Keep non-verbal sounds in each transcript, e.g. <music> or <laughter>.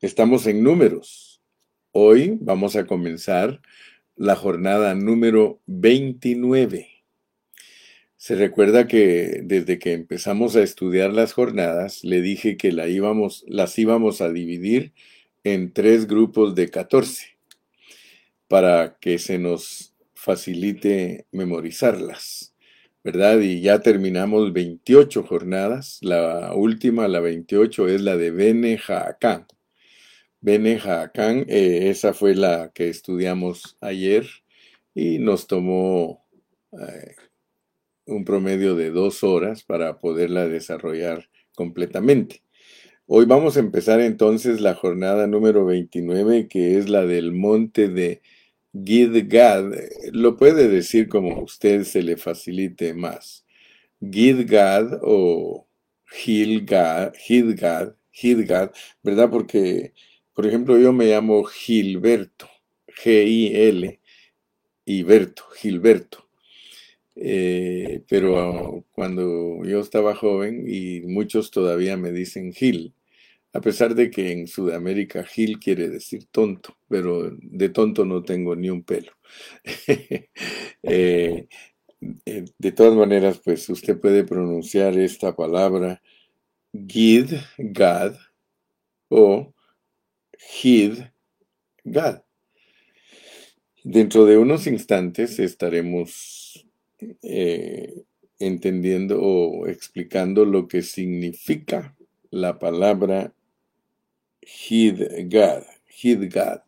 Estamos en números. Hoy vamos a comenzar la jornada número 29. Se recuerda que desde que empezamos a estudiar las jornadas, le dije que las íbamos a dividir en tres grupos de 14 para que se nos facilite memorizarlas, ¿verdad? Y ya terminamos 28 jornadas. La última, la 28, es la de Bene Jaacán. Bene Jaacán, eh, esa fue la que estudiamos ayer y nos tomó eh, un promedio de dos horas para poderla desarrollar completamente. Hoy vamos a empezar entonces la jornada número 29, que es la del monte de Gidgad. Lo puede decir como a usted se le facilite más. Gidgad o Gilgad, Gidgad, Gidgad, ¿verdad? Porque por ejemplo, yo me llamo Gilberto, G-I-L, y Berto, Gilberto. Eh, pero cuando yo estaba joven, y muchos todavía me dicen Gil, a pesar de que en Sudamérica Gil quiere decir tonto, pero de tonto no tengo ni un pelo. <laughs> Eh, eh, de todas maneras, pues usted puede pronunciar esta palabra Gid, Gad, o Gad. Dentro de unos instantes estaremos eh, entendiendo o explicando lo que significa la palabra Hidgad. Hidgad.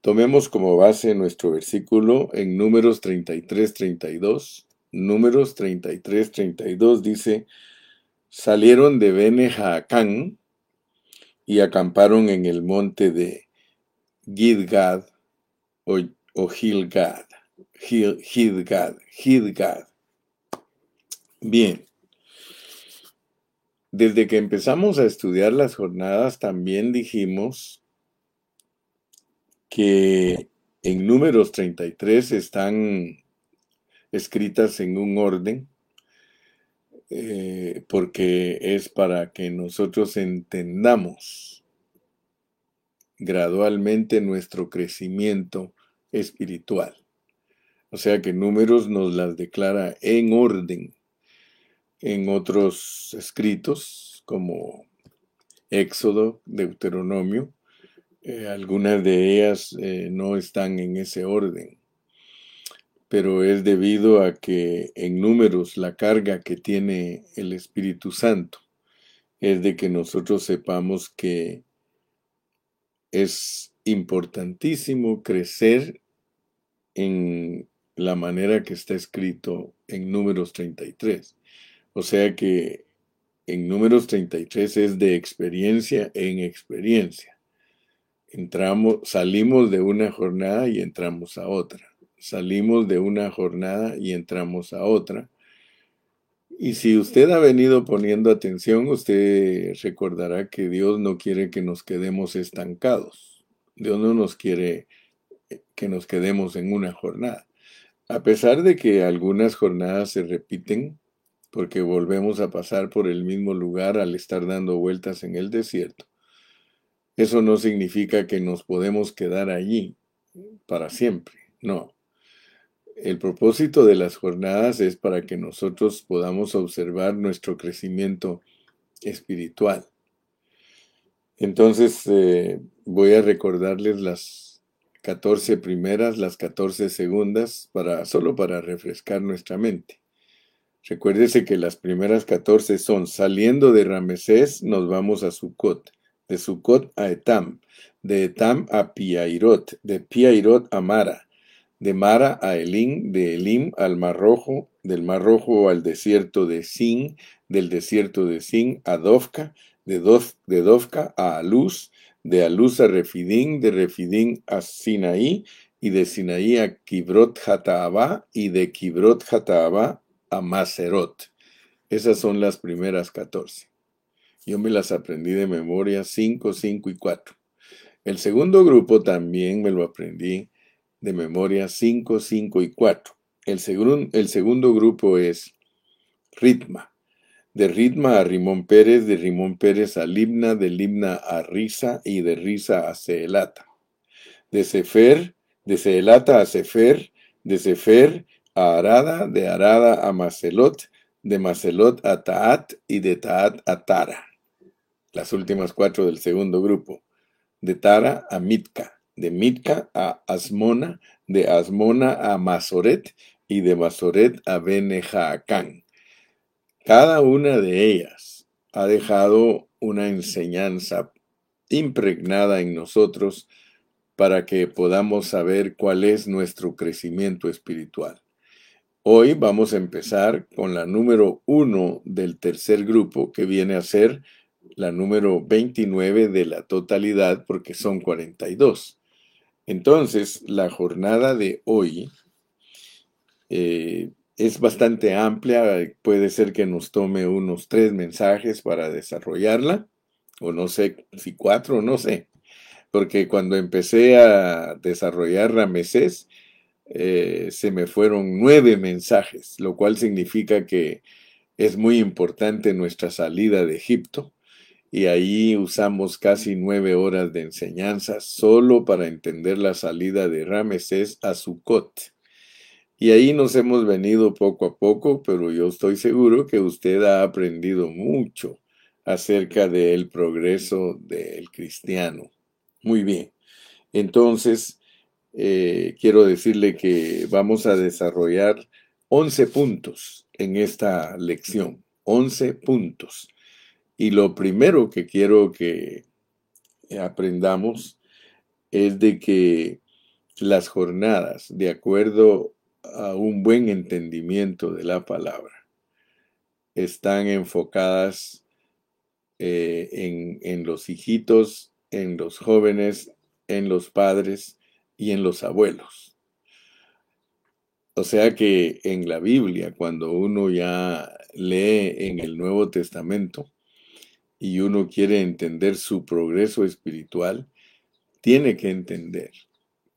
Tomemos como base nuestro versículo en números 33, 32. Números 33, 32 dice, salieron de Bene y acamparon en el monte de Gidgad o, Gilgad. Gidgad, Gidgad. Bien. Desde que empezamos a estudiar las jornadas también dijimos que en números 33 están escritas en un orden eh, porque es para que nosotros entendamos gradualmente nuestro crecimiento espiritual. O sea que números nos las declara en orden. En otros escritos, como Éxodo, Deuteronomio, eh, algunas de ellas eh, no están en ese orden pero es debido a que en números la carga que tiene el Espíritu Santo es de que nosotros sepamos que es importantísimo crecer en la manera que está escrito en números 33. O sea que en números 33 es de experiencia en experiencia. Entramos, salimos de una jornada y entramos a otra salimos de una jornada y entramos a otra. Y si usted ha venido poniendo atención, usted recordará que Dios no quiere que nos quedemos estancados. Dios no nos quiere eh, que nos quedemos en una jornada. A pesar de que algunas jornadas se repiten, porque volvemos a pasar por el mismo lugar al estar dando vueltas en el desierto, eso no significa que nos podemos quedar allí para siempre. No, el propósito de las jornadas es para que nosotros podamos observar nuestro crecimiento espiritual. Entonces eh, voy a recordarles las 14 primeras, las 14 segundas, para, solo para refrescar nuestra mente. Recuérdese que las primeras 14 son saliendo de Ramesés, nos vamos a Sucot, de Sucot a Etam, de Etam a Piairot, de Piairot a Mara, de Mara a Elim, de Elim al Mar Rojo, del Mar Rojo al desierto de Sin, del desierto de Sin a Dovka, de, Dovka a Aluz, de Aluz a Refidín, de Refidín a Sinaí, y de Sinaí a Kibrot Hataabá, y de Kibrot Hataabá a Maserot. Esas son las primeras 14. Yo me las aprendí de memoria 5, 5 y 4. El segundo grupo también me lo aprendí de memoria 5, 5 y 4. El, segundo, el segundo grupo es ritma. de Ritma a Rimón Pérez, de Rimón Pérez a Libna, de Libna a Risa y de Risa a Seelata. De Sefer, de Seelata a Sefer, de Sefer a Arada, de Arada a Macelot, de Macelot a Taat y de Taat a Tara. Las últimas cuatro del segundo grupo. De Tara a Mitka, de Mitka a Asmona, de Asmona a Masoret y de Masoret a Benejaacán. Cada una de ellas ha dejado una enseñanza impregnada en nosotros para que podamos saber cuál es nuestro crecimiento espiritual. Hoy vamos a empezar con la número uno del tercer grupo, que viene a ser la número 29 de la totalidad, porque son 42. Entonces, la jornada de hoy eh, es bastante amplia, puede ser que nos tome unos tres mensajes para desarrollarla, o no sé si cuatro, no sé, porque cuando empecé a desarrollar Ramesés, eh, se me fueron nueve mensajes, lo cual significa que es muy importante nuestra salida de Egipto, y ahí usamos casi nueve horas de enseñanza solo para entender la salida de Ramesés a Sucot. Y ahí nos hemos venido poco a poco, pero yo estoy seguro que usted ha aprendido mucho acerca del progreso del cristiano. Muy bien. Entonces, eh, quiero decirle que vamos a desarrollar 11 puntos en esta lección. 11 puntos. Y lo primero que quiero que aprendamos es de que las jornadas, de acuerdo a un buen entendimiento de la palabra, están enfocadas eh, en, en los hijitos, en los jóvenes, en los padres y en los abuelos. O sea que en la Biblia, cuando uno ya lee en el Nuevo Testamento y uno quiere entender su progreso espiritual, tiene que entender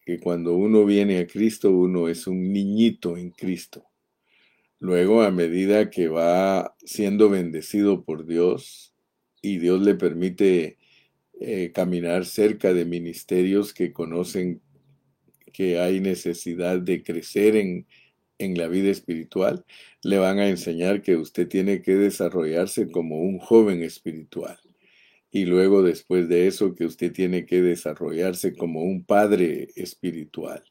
que cuando uno viene a Cristo, uno es un niñito en Cristo. Luego, a medida que va siendo bendecido por Dios y Dios le permite eh, caminar cerca de ministerios que conocen que hay necesidad de crecer en, en la vida espiritual, le van a enseñar que usted tiene que desarrollarse como un joven espiritual y luego después de eso que usted tiene que desarrollarse como un padre espiritual.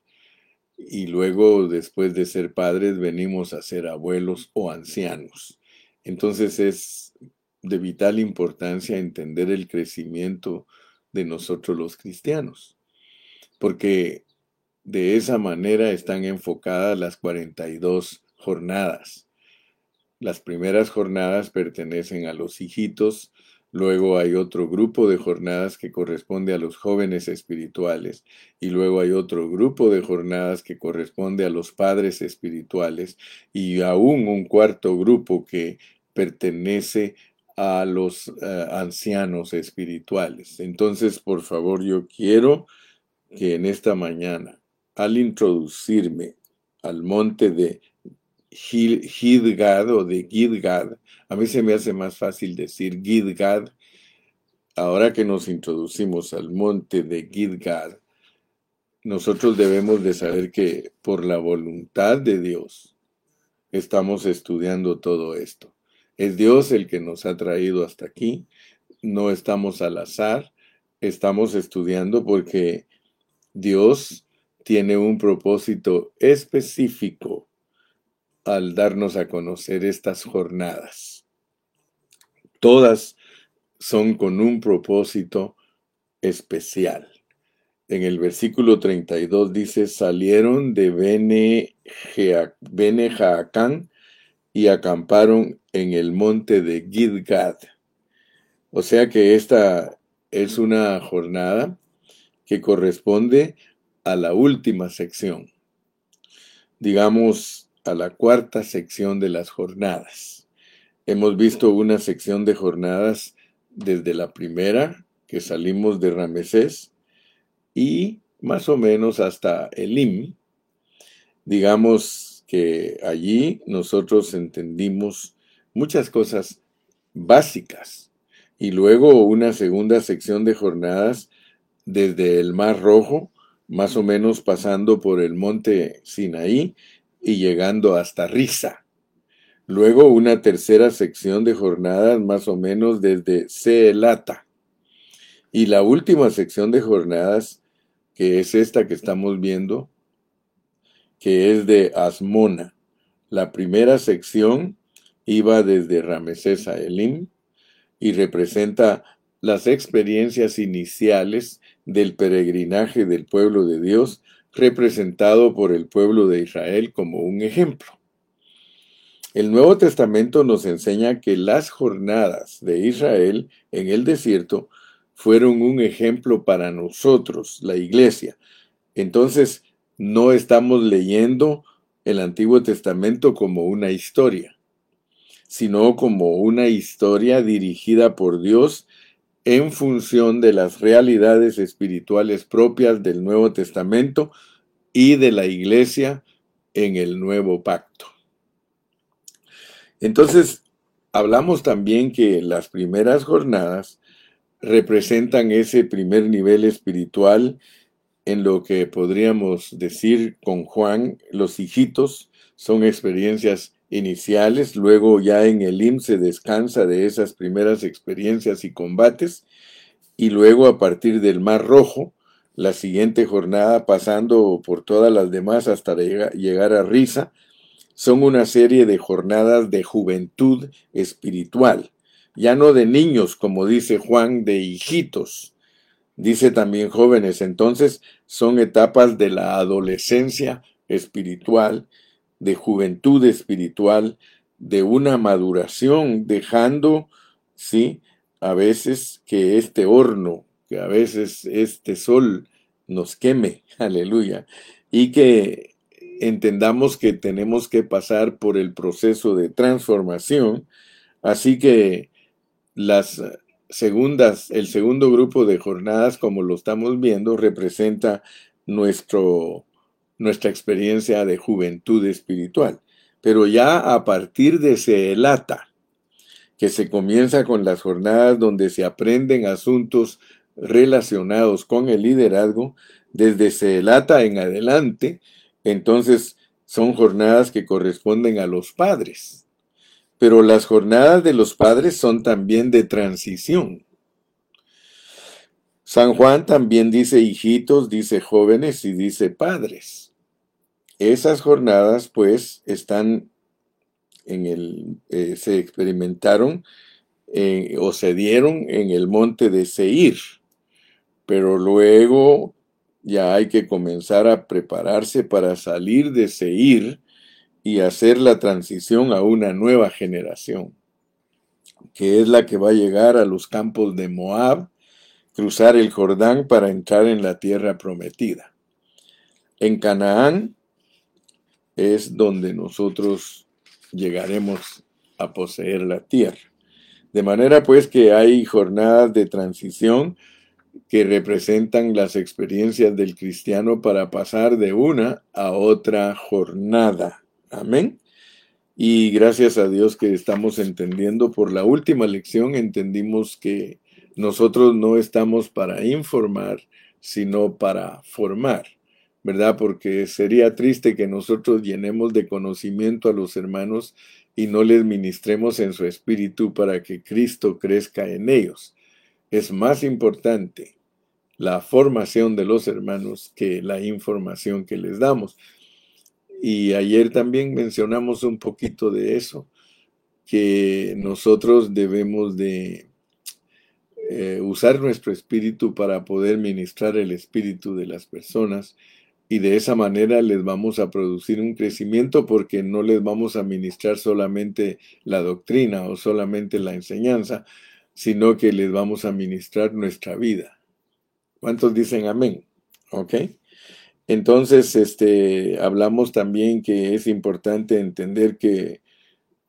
Y luego después de ser padres venimos a ser abuelos o ancianos. Entonces es de vital importancia entender el crecimiento de nosotros los cristianos, porque de esa manera están enfocadas las 42 jornadas. Las primeras jornadas pertenecen a los hijitos, Luego hay otro grupo de jornadas que corresponde a los jóvenes espirituales y luego hay otro grupo de jornadas que corresponde a los padres espirituales y aún un cuarto grupo que pertenece a los eh, ancianos espirituales. Entonces, por favor, yo quiero que en esta mañana, al introducirme al monte de Gidgad o de Gidgad. A mí se me hace más fácil decir Gidgad. Ahora que nos introducimos al monte de Gidgad, nosotros debemos de saber que por la voluntad de Dios estamos estudiando todo esto. Es Dios el que nos ha traído hasta aquí. No estamos al azar. Estamos estudiando porque Dios tiene un propósito específico al darnos a conocer estas jornadas. Todas son con un propósito especial. En el versículo 32 dice, salieron de Bene, Jaacán y acamparon en el monte de Gidgad. O sea que esta es una jornada que corresponde a la última sección. Digamos, a la cuarta sección de las jornadas. Hemos visto una sección de jornadas desde la primera, que salimos de Ramesés, y más o menos hasta Elim. Digamos que allí nosotros entendimos muchas cosas básicas y luego una segunda sección de jornadas desde el Mar Rojo, más o menos pasando por el monte Sinaí y llegando hasta Risa. Luego una tercera sección de jornadas más o menos desde Seelata. Y la última sección de jornadas, que es esta que estamos viendo, que es de Asmona. La primera sección iba desde Ramesés a Elim y representa las experiencias iniciales del peregrinaje del pueblo de Dios, representado por el pueblo de Israel como un ejemplo. El Nuevo Testamento nos enseña que las jornadas de Israel en el desierto fueron un ejemplo para nosotros, la iglesia. Entonces, no estamos leyendo el Antiguo Testamento como una historia, sino como una historia dirigida por Dios en función de las realidades espirituales propias del Nuevo Testamento y de la iglesia en el nuevo pacto. Entonces, hablamos también que las primeras jornadas representan ese primer nivel espiritual en lo que podríamos decir con Juan, los hijitos son experiencias iniciales, luego ya en el IM se descansa de esas primeras experiencias y combates, y luego a partir del Mar Rojo, la siguiente jornada pasando por todas las demás hasta llegar a Risa, son una serie de jornadas de juventud espiritual, ya no de niños, como dice Juan, de hijitos, dice también jóvenes, entonces son etapas de la adolescencia espiritual, de juventud espiritual, de una maduración, dejando, sí, a veces que este horno, que a veces este sol nos queme, <laughs> aleluya, y que entendamos que tenemos que pasar por el proceso de transformación, así que las segundas, el segundo grupo de jornadas, como lo estamos viendo, representa nuestro nuestra experiencia de juventud espiritual. Pero ya a partir de Seelata, que se comienza con las jornadas donde se aprenden asuntos relacionados con el liderazgo, desde Seelata en adelante, entonces son jornadas que corresponden a los padres. Pero las jornadas de los padres son también de transición. San Juan también dice hijitos, dice jóvenes y dice padres. Esas jornadas, pues, están en el, eh, se experimentaron eh, o se dieron en el monte de Seir, pero luego ya hay que comenzar a prepararse para salir de Seir y hacer la transición a una nueva generación, que es la que va a llegar a los campos de Moab, cruzar el Jordán para entrar en la tierra prometida. En Canaán, es donde nosotros llegaremos a poseer la tierra. De manera pues que hay jornadas de transición que representan las experiencias del cristiano para pasar de una a otra jornada. Amén. Y gracias a Dios que estamos entendiendo por la última lección, entendimos que nosotros no estamos para informar, sino para formar. ¿verdad? Porque sería triste que nosotros llenemos de conocimiento a los hermanos y no les ministremos en su espíritu para que Cristo crezca en ellos. Es más importante la formación de los hermanos que la información que les damos. Y ayer también mencionamos un poquito de eso, que nosotros debemos de eh, usar nuestro espíritu para poder ministrar el espíritu de las personas y de esa manera les vamos a producir un crecimiento porque no les vamos a ministrar solamente la doctrina o solamente la enseñanza, sino que les vamos a ministrar nuestra vida. ¿Cuántos dicen amén? ¿Ok? Entonces, este, hablamos también que es importante entender que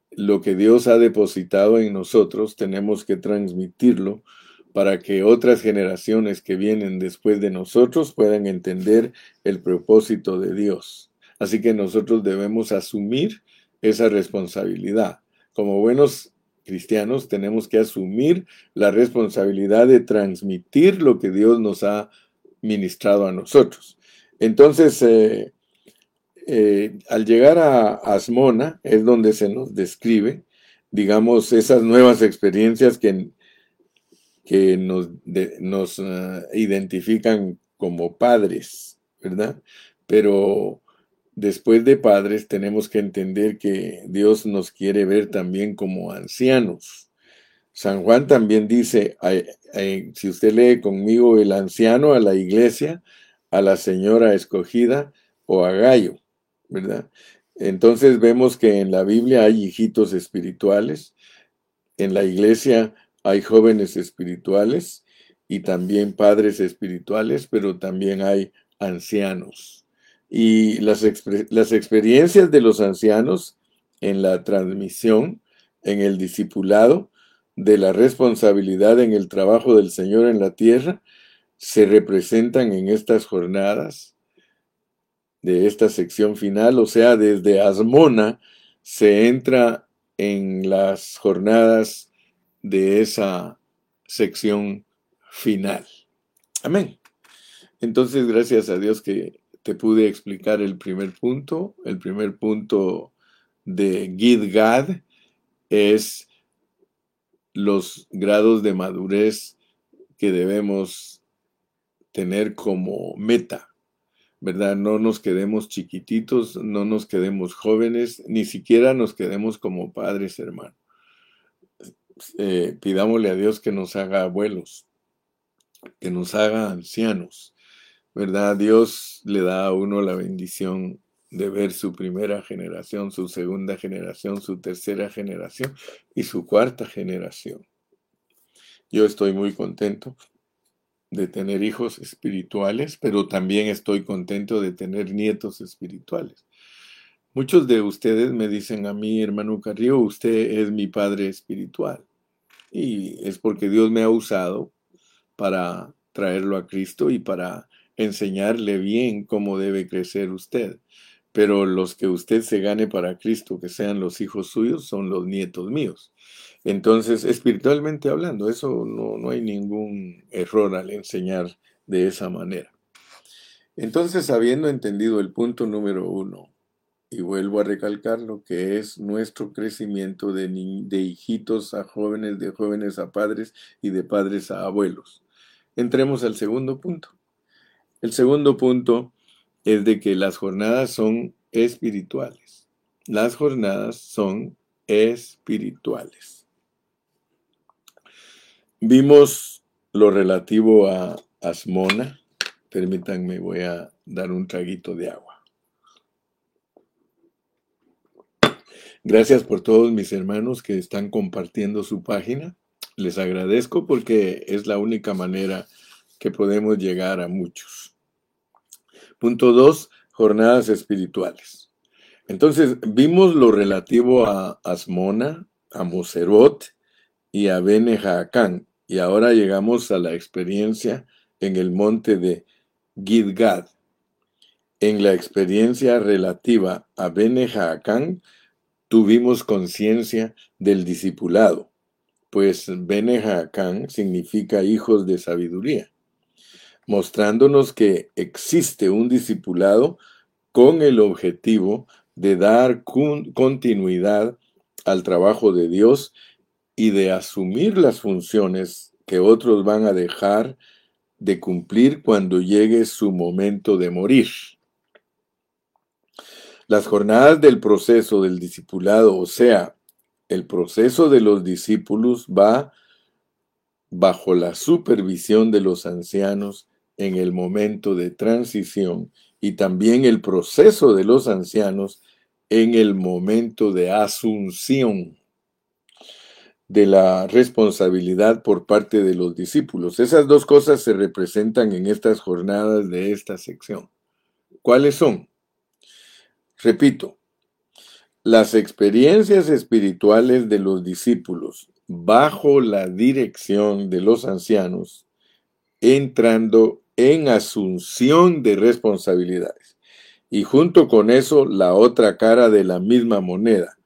lo que Dios ha depositado en nosotros tenemos que transmitirlo para que otras generaciones que vienen después de nosotros puedan entender el propósito de Dios. Así que nosotros debemos asumir esa responsabilidad. Como buenos cristianos tenemos que asumir la responsabilidad de transmitir lo que Dios nos ha ministrado a nosotros. Entonces, eh, eh, al llegar a Asmona es donde se nos describe, digamos, esas nuevas experiencias que, que nos, nos ah, identifican como padres, ¿verdad? Pero después de padres tenemos que entender que Dios nos quiere ver también como ancianos. San Juan también dice, si usted lee conmigo el anciano a la iglesia, a la señora escogida o a Gallo, ¿verdad? Entonces vemos que en la Biblia hay hijitos espirituales, en la iglesia hay jóvenes espirituales y también padres espirituales, pero también hay ancianos. Y las, experiencias de los ancianos en la transmisión, en el discipulado, de la responsabilidad en el trabajo del Señor en la tierra, se representan en estas jornadas de esta sección final, o sea, desde Asmona se entra en las jornadas de esa sección final. Amén. Entonces, gracias a Dios que te pude explicar el primer punto. El primer punto de Gidgad es los grados de madurez que debemos tener como meta, ¿verdad? No nos quedemos chiquititos, no nos quedemos jóvenes, ni siquiera nos quedemos como padres, hermano. Eh, pidámosle a Dios que nos haga abuelos, que nos haga ancianos, ¿verdad? Dios le da a uno la bendición de ver su primera generación, su segunda generación, su tercera generación y su cuarta generación. Yo estoy muy contento de tener hijos espirituales, pero también estoy contento de tener nietos espirituales. Muchos de ustedes me dicen a mí, hermano Carrillo, usted es mi padre espiritual. Y es porque Dios me ha usado para traerlo a Cristo y para enseñarle bien cómo debe crecer usted. Pero los que usted se gane para Cristo, que sean los hijos suyos, son los nietos míos. Entonces, espiritualmente hablando, eso no, no hay ningún error al enseñar de esa manera. Entonces, habiendo entendido el punto número uno, y vuelvo a recalcar lo que es nuestro crecimiento de, de hijitos a jóvenes, de jóvenes a padres y de padres a abuelos. Entremos al segundo punto. El segundo punto es de que las jornadas son espirituales. Las jornadas son espirituales. Vimos lo relativo a Asmona. Permítanme, voy a dar un traguito de agua. Gracias por todos mis hermanos que están compartiendo su página. Les agradezco porque es la única manera que podemos llegar a muchos. Punto dos, jornadas espirituales. Entonces, vimos lo relativo a Asmona, a Moserot y a Bene Y ahora llegamos a la experiencia en el monte de Gidgad. En la experiencia relativa a Bene tuvimos conciencia del discipulado, pues Bene significa hijos de sabiduría mostrándonos que existe un discipulado con el objetivo de dar continuidad al trabajo de Dios y de asumir las funciones que otros van a dejar de cumplir cuando llegue su momento de morir. Las jornadas del proceso del discipulado, o sea, el proceso de los discípulos va bajo la supervisión de los ancianos en el momento de transición y también el proceso de los ancianos en el momento de asunción de la responsabilidad por parte de los discípulos. Esas dos cosas se representan en estas jornadas de esta sección. ¿Cuáles son? Repito, las experiencias espirituales de los discípulos bajo la dirección de los ancianos, entrando en asunción de responsabilidades. Y junto con eso, la otra cara de la misma moneda,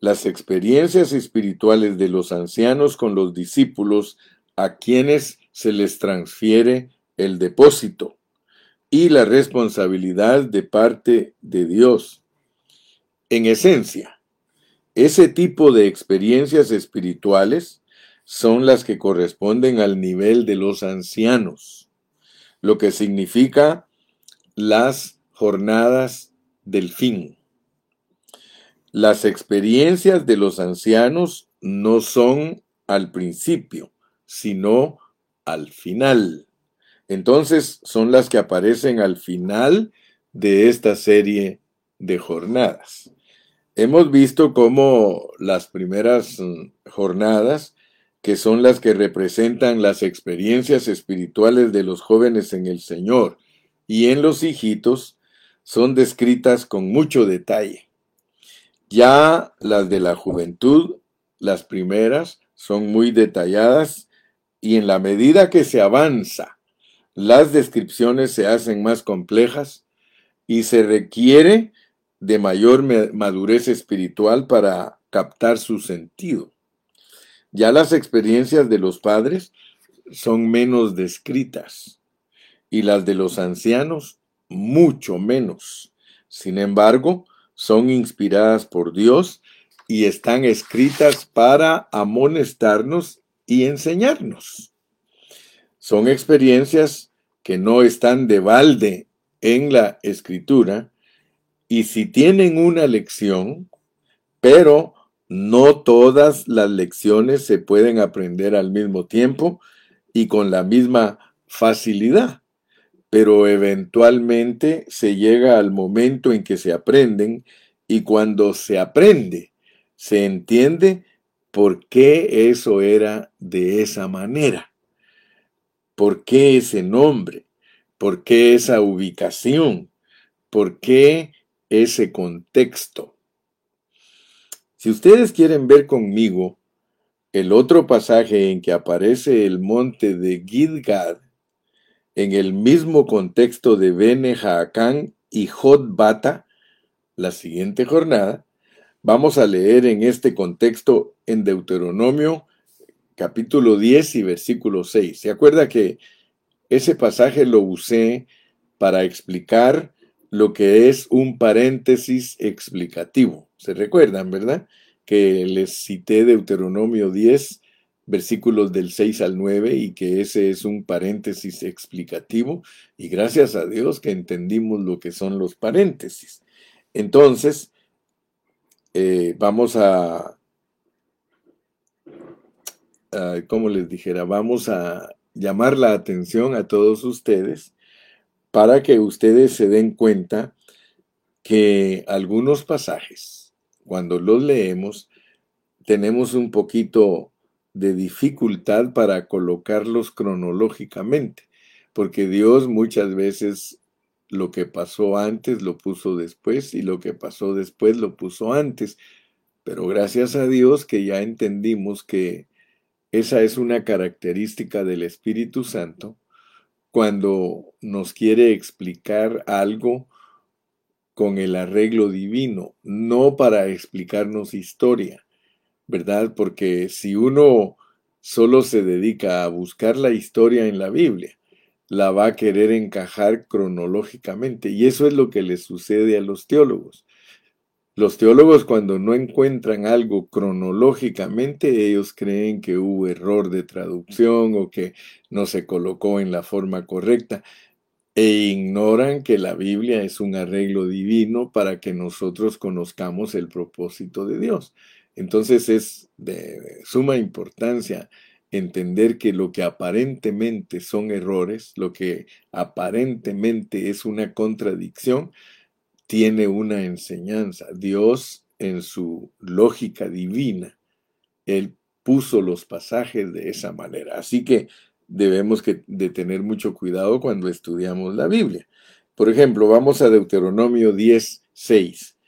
las experiencias espirituales de los ancianos con los discípulos a quienes se les transfiere el depósito y la responsabilidad de parte de Dios. En esencia, ese tipo de experiencias espirituales son las que corresponden al nivel de los ancianos, lo que significa las jornadas del fin. Las experiencias de los ancianos no son al principio, sino al final. Entonces son las que aparecen al final de esta serie de jornadas. Hemos visto cómo las primeras mm, jornadas, que son las que representan las experiencias espirituales de los jóvenes en el Señor y en los hijitos, son descritas con mucho detalle. Ya las de la juventud, las primeras, son muy detalladas y en la medida que se avanza, las descripciones se hacen más complejas y se requiere de mayor madurez espiritual para captar su sentido. Ya las experiencias de los padres son menos descritas y las de los ancianos mucho menos. Sin embargo, son inspiradas por Dios y están escritas para amonestarnos y enseñarnos. Son experiencias que no están de balde en la escritura, y si tienen una lección, pero no todas las lecciones se pueden aprender al mismo tiempo y con la misma facilidad, pero eventualmente se llega al momento en que se aprenden y cuando se aprende, se entiende por qué eso era de esa manera, por qué ese nombre, por qué esa ubicación, por qué ese contexto. Si ustedes quieren ver conmigo el otro pasaje en que aparece el monte de Gidgad, en el mismo contexto de Bene Jaacán y Jotbata, la siguiente jornada, vamos a leer en este contexto en Deuteronomio capítulo 10 y versículo 6. ¿Se acuerda que ese pasaje lo usé para explicar lo que es un paréntesis explicativo. ¿Se recuerdan, verdad? Que les cité Deuteronomio 10, versículos del 6 al 9, y que ese es un paréntesis explicativo, y gracias a Dios que entendimos lo que son los paréntesis. Entonces, eh, vamos a, a, como les dijera, vamos a llamar la atención a todos ustedes para que ustedes se den cuenta que algunos pasajes, cuando los leemos, tenemos un poquito de dificultad para colocarlos cronológicamente, porque Dios muchas veces lo que pasó antes lo puso después y lo que pasó después lo puso antes. Pero gracias a Dios que ya entendimos que esa es una característica del Espíritu Santo cuando nos quiere explicar algo con el arreglo divino, no para explicarnos historia, ¿verdad? Porque si uno solo se dedica a buscar la historia en la Biblia, la va a querer encajar cronológicamente. Y eso es lo que le sucede a los teólogos. Los teólogos cuando no encuentran algo cronológicamente, ellos creen que hubo error de traducción o que no se colocó en la forma correcta e ignoran que la Biblia es un arreglo divino para que nosotros conozcamos el propósito de Dios. Entonces es de suma importancia entender que lo que aparentemente son errores, lo que aparentemente es una contradicción, tiene una enseñanza. Dios en su lógica divina, Él puso los pasajes de esa manera. Así que debemos de tener mucho cuidado cuando estudiamos la Biblia. Por ejemplo, vamos a Deuteronomio 10, 6.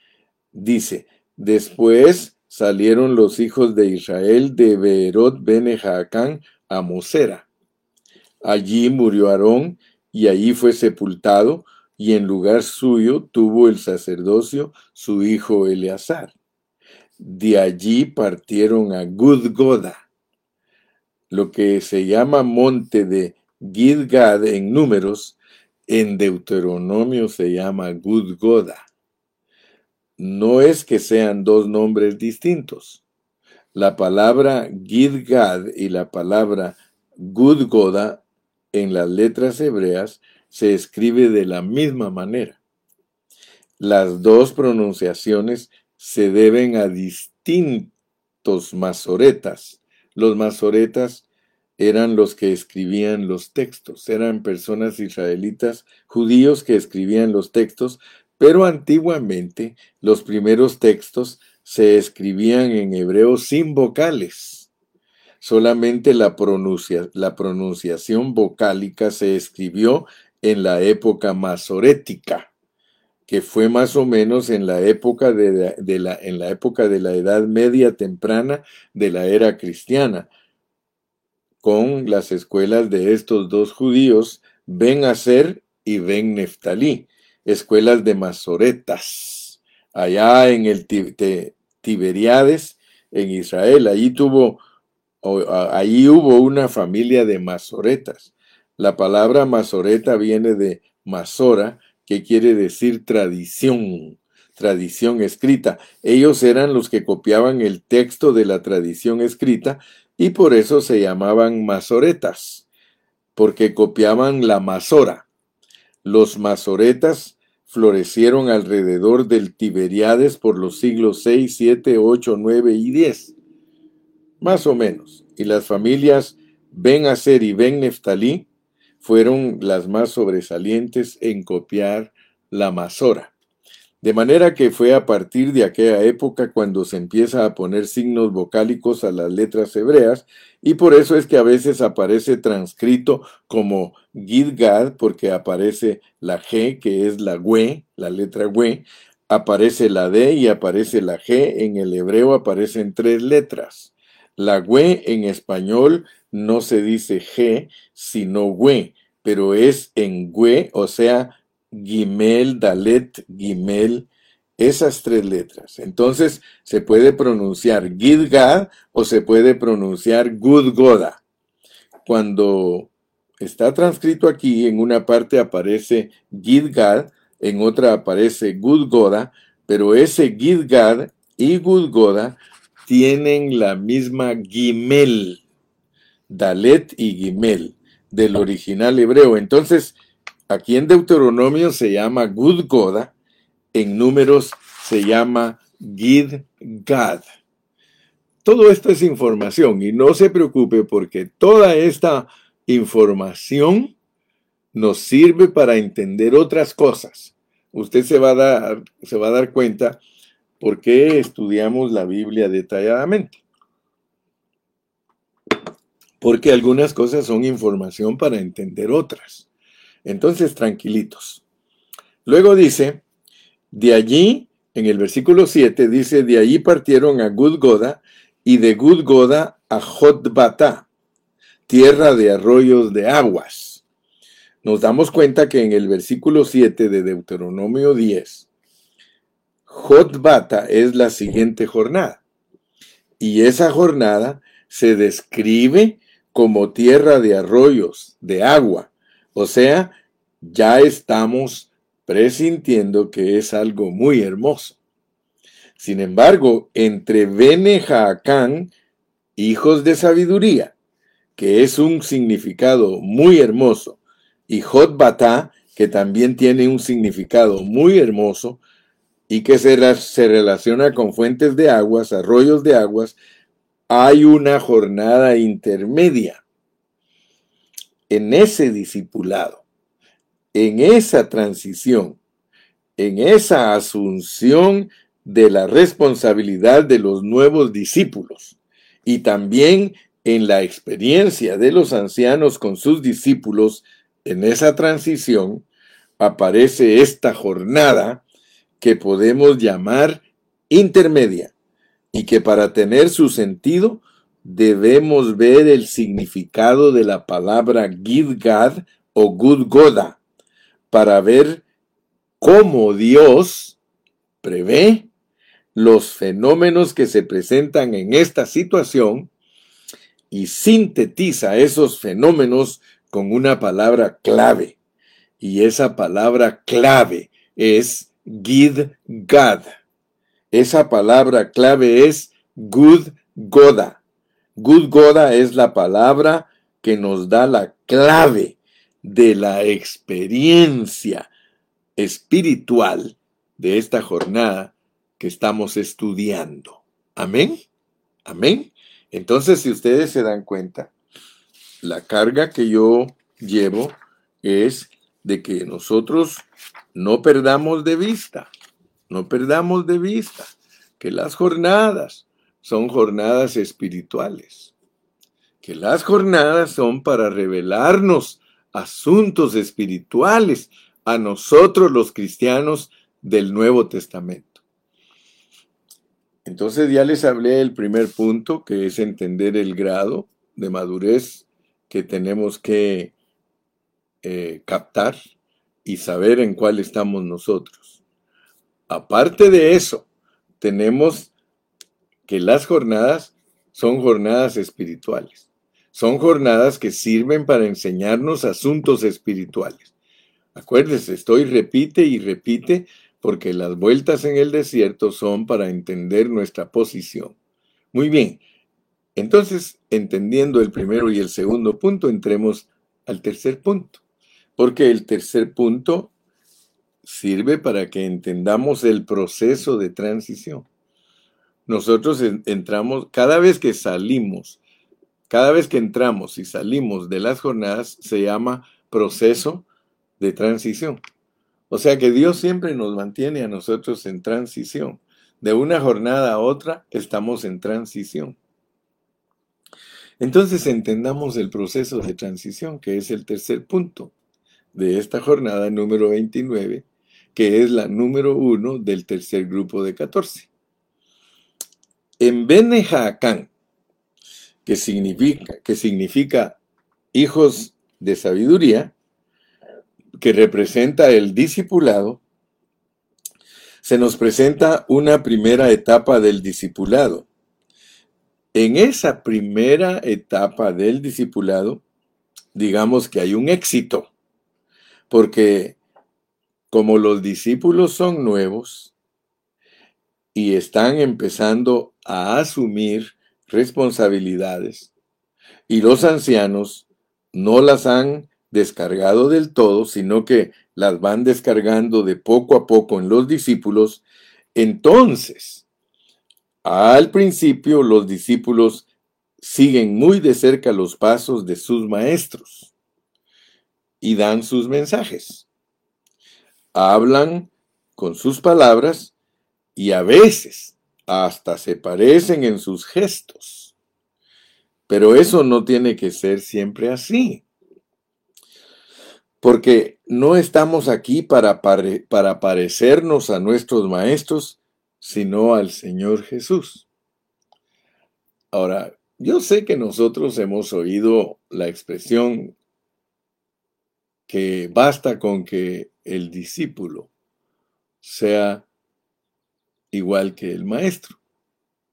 Dice, después salieron los hijos de Israel de Beerot Bene a Mosera. Allí murió Aarón y allí fue sepultado y en lugar suyo tuvo el sacerdocio su hijo Eleazar. de allí partieron a Gudgoda, lo que se llama monte de Gidgad en números, en Deuteronomio se llama Gudgoda. No es que sean dos nombres distintos. La palabra Gidgad y la palabra Gudgoda en las letras hebreas se escribe de la misma manera. Las dos pronunciaciones se deben a distintos masoretas. Los masoretas eran los que escribían los textos, eran personas israelitas judíos que escribían los textos, pero antiguamente los primeros textos se escribían en hebreo sin vocales. Solamente la, la pronunciación vocálica se escribió en la época masorética, que fue más o menos en la época de, la, en la época de la Edad Media temprana de la era cristiana, con las escuelas de estos dos judíos, Ben Aser y Ben Neftalí, escuelas de masoretas, allá en el Tiberiades, en Israel. Allí tuvo, ahí hubo una familia de masoretas. La palabra masoreta viene de masora, que quiere decir tradición, tradición escrita. Ellos eran los que copiaban el texto de la tradición escrita y por eso se llamaban masoretas, porque copiaban la masora. Los masoretas florecieron alrededor del Tiberiades por los siglos 6, 7, 8, 9 y 10, más o menos. Y las familias Ben Aser y Ben Neftalí fueron las más sobresalientes en copiar la masora. De manera que fue a partir de aquella época cuando se empieza a poner signos vocálicos a las letras hebreas y por eso es que a veces aparece transcrito como Gidgad porque aparece la G que es la GUE, la letra GUE, aparece la D y aparece la G, en el hebreo aparecen tres letras. La GUE en español no se dice G, sino GUE, pero es en GUE, o sea, Gimel, Dalet, Gimel, esas tres letras. Entonces se puede pronunciar Gidgad o se puede pronunciar Gudgoda. Cuando está transcrito aquí, en una parte aparece Gidgad, en otra aparece Gudgoda, pero ese Gidgad y Gudgoda tienen la misma Gimel, Dalet y Gimel del original hebreo. Entonces, Aquí en Deuteronomio se llama Gudgoda, en números se llama Gid-Gad. Todo esto es información y no se preocupe porque toda esta información nos sirve para entender otras cosas. Usted se va a dar, se va a dar cuenta por qué estudiamos la Biblia detalladamente. Porque algunas cosas son información para entender otras. Entonces, tranquilitos. Luego dice, de allí, en el versículo 7, dice, de allí partieron a Gudgoda y de Gudgoda a Jotbata, tierra de arroyos de aguas. Nos damos cuenta que en el versículo 7 de Deuteronomio 10, Jotbata es la siguiente jornada. Y esa jornada se describe como tierra de arroyos, de agua, o sea, ya estamos presintiendo que es algo muy hermoso. Sin embargo, entre Bene hijos de sabiduría, que es un significado muy hermoso, y Jotbatá, que también tiene un significado muy hermoso, y que se relaciona con fuentes de aguas, arroyos de aguas, hay una jornada intermedia en ese discipulado, en esa transición, en esa asunción de la responsabilidad de los nuevos discípulos y también en la experiencia de los ancianos con sus discípulos, en esa transición aparece esta jornada que podemos llamar intermedia y que para tener su sentido debemos ver el significado de la palabra Gidgad o Gudgoda para ver cómo Dios prevé, los fenómenos que se presentan en esta situación y sintetiza esos fenómenos con una palabra clave. Y esa palabra clave es Gid Gad. Esa palabra clave es Good Goda. Good Goda es la palabra que nos da la clave de la experiencia espiritual de esta jornada que estamos estudiando. Amén. Amén. Entonces, si ustedes se dan cuenta, la carga que yo llevo es de que nosotros no perdamos de vista, no perdamos de vista que las jornadas son jornadas espirituales, que las jornadas son para revelarnos asuntos espirituales a nosotros los cristianos del Nuevo Testamento. Entonces ya les hablé del primer punto, que es entender el grado de madurez que tenemos que eh, captar y saber en cuál estamos nosotros. Aparte de eso, tenemos que las jornadas son jornadas espirituales. Son jornadas que sirven para enseñarnos asuntos espirituales. Acuérdese, estoy repite y repite porque las vueltas en el desierto son para entender nuestra posición. Muy bien, entonces, entendiendo el primero y el segundo punto, entremos al tercer punto, porque el tercer punto sirve para que entendamos el proceso de transición. Nosotros entramos, cada vez que salimos, cada vez que entramos y salimos de las jornadas, se llama proceso de transición. O sea que Dios siempre nos mantiene a nosotros en transición. De una jornada a otra estamos en transición. Entonces entendamos el proceso de transición, que es el tercer punto de esta jornada número 29, que es la número uno del tercer grupo de 14. En Bene que significa, que significa hijos de sabiduría, que representa el discipulado, se nos presenta una primera etapa del discipulado. En esa primera etapa del discipulado, digamos que hay un éxito, porque como los discípulos son nuevos y están empezando a asumir responsabilidades, y los ancianos no las han descargado del todo, sino que las van descargando de poco a poco en los discípulos, entonces, al principio los discípulos siguen muy de cerca los pasos de sus maestros y dan sus mensajes. Hablan con sus palabras y a veces hasta se parecen en sus gestos. Pero eso no tiene que ser siempre así. Porque no estamos aquí para, parecernos a nuestros maestros, sino al Señor Jesús. Ahora, yo sé que nosotros hemos oído la expresión que basta con que el discípulo sea igual que el maestro.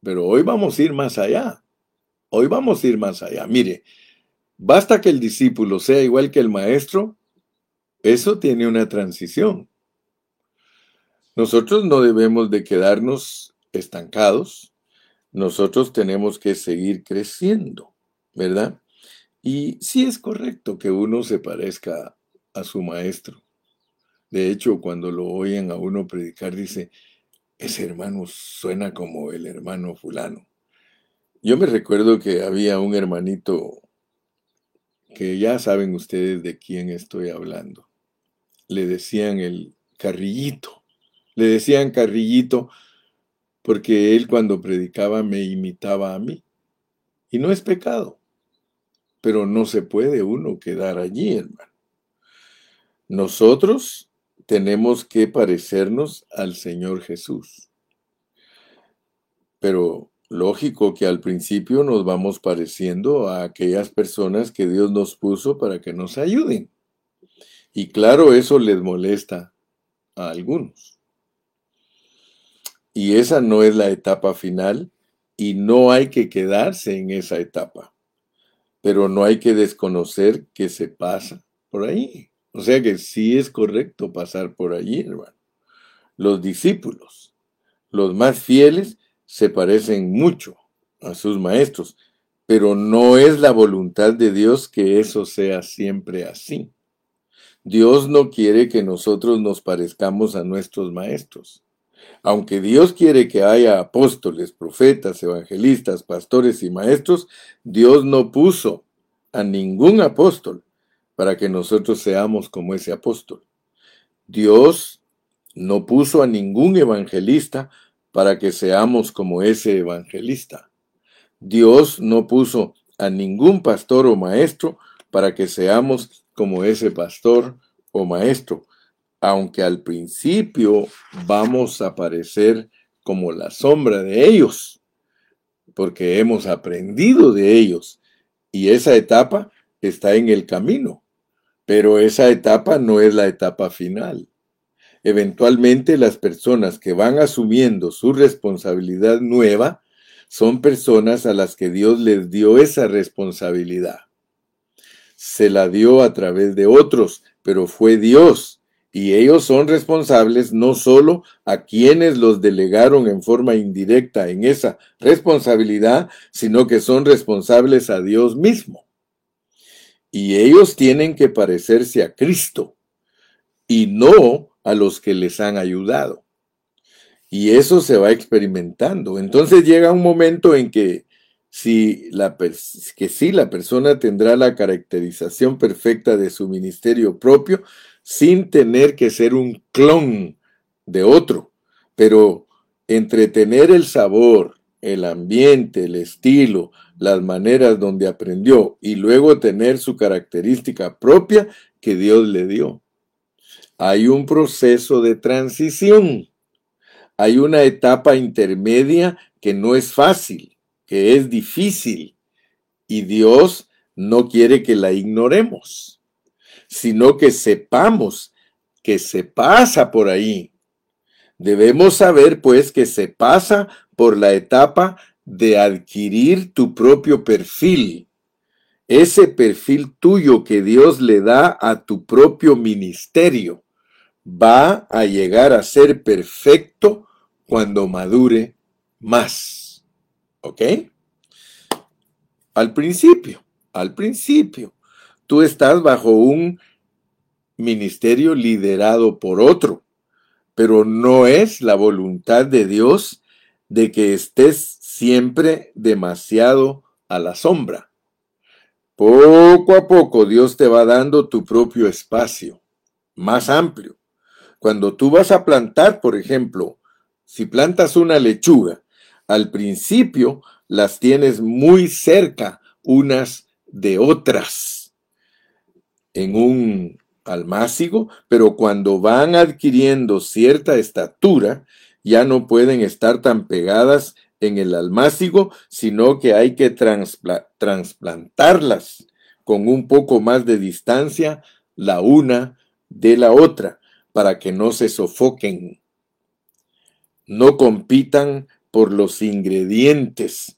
Pero hoy vamos a ir más allá. Hoy vamos a ir más allá. Mire, basta que el discípulo sea igual que el maestro eso tiene una transición. Nosotros no debemos de quedarnos estancados. Nosotros tenemos que seguir creciendo, ¿verdad? Y sí es correcto que uno se parezca a su maestro. De hecho, cuando lo oyen a uno predicar, dice, ese hermano suena como el hermano fulano. Yo me recuerdo que había un hermanito que ya saben ustedes de quién estoy hablando le decían el carrillito. Le decían carrillito porque él cuando predicaba me imitaba a mí. Y no es pecado, pero no se puede uno quedar allí, hermano. Nosotros tenemos que parecernos al Señor Jesús. Pero lógico que al principio nos vamos pareciendo a aquellas personas que Dios nos puso para que nos ayuden. Y claro, eso les molesta a algunos. Y esa no es la etapa final y no hay que quedarse en esa etapa. Pero no hay que desconocer que se pasa por ahí. O sea que sí es correcto pasar por allí, hermano. Los discípulos, los más fieles, se parecen mucho a sus maestros, pero no es la voluntad de Dios que eso sea siempre así. Dios no quiere que nosotros nos parezcamos a nuestros maestros. Aunque Dios quiere que haya apóstoles, profetas, evangelistas, pastores y maestros, Dios no puso a ningún apóstol para que nosotros seamos como ese apóstol. Dios no puso a ningún evangelista para que seamos como ese evangelista. Dios no puso a ningún pastor o maestro para que seamos como ese pastor o maestro, aunque al principio vamos a parecer como la sombra de ellos, porque hemos aprendido de ellos y esa etapa está en el camino, pero esa etapa no es la etapa final. Eventualmente las personas que van asumiendo su responsabilidad nueva son personas a las que Dios les dio esa responsabilidad. Se la dio a través de otros, pero fue Dios. Y ellos son responsables no solo a quienes los delegaron en forma indirecta en esa responsabilidad, sino que son responsables a Dios mismo. Y ellos tienen que parecerse a Cristo y no a los que les han ayudado. Y eso se va experimentando. Entonces llega un momento en que si la, que sí, la persona tendrá la caracterización perfecta de su ministerio propio sin tener que ser un clon de otro, pero entretener el sabor, el ambiente, el estilo, las maneras donde aprendió y luego tener su característica propia que Dios le dio. Hay un proceso de transición hay una etapa intermedia que no es fácil, que es difícil, y Dios no quiere que la ignoremos, sino que sepamos que se pasa por ahí. Debemos saber, pues, que se pasa por la etapa de adquirir tu propio perfil, ese perfil tuyo que Dios le da a tu propio ministerio va a llegar a ser perfecto cuando madure más. ¿Ok? Al principio, al principio, tú estás bajo un ministerio liderado por otro, pero no es la voluntad de Dios de que estés siempre demasiado a la sombra. Poco a poco Dios te va dando tu propio espacio, más amplio. Cuando tú vas a plantar, por ejemplo, si plantas una lechuga, al principio las tienes muy cerca unas de otras en un almácigo, pero cuando van adquiriendo cierta estatura, ya no pueden estar tan pegadas en el almácigo, sino que hay que trasplantarlas con un poco más de distancia la una de la otra, para que no se sofoquen. No compitan por los ingredientes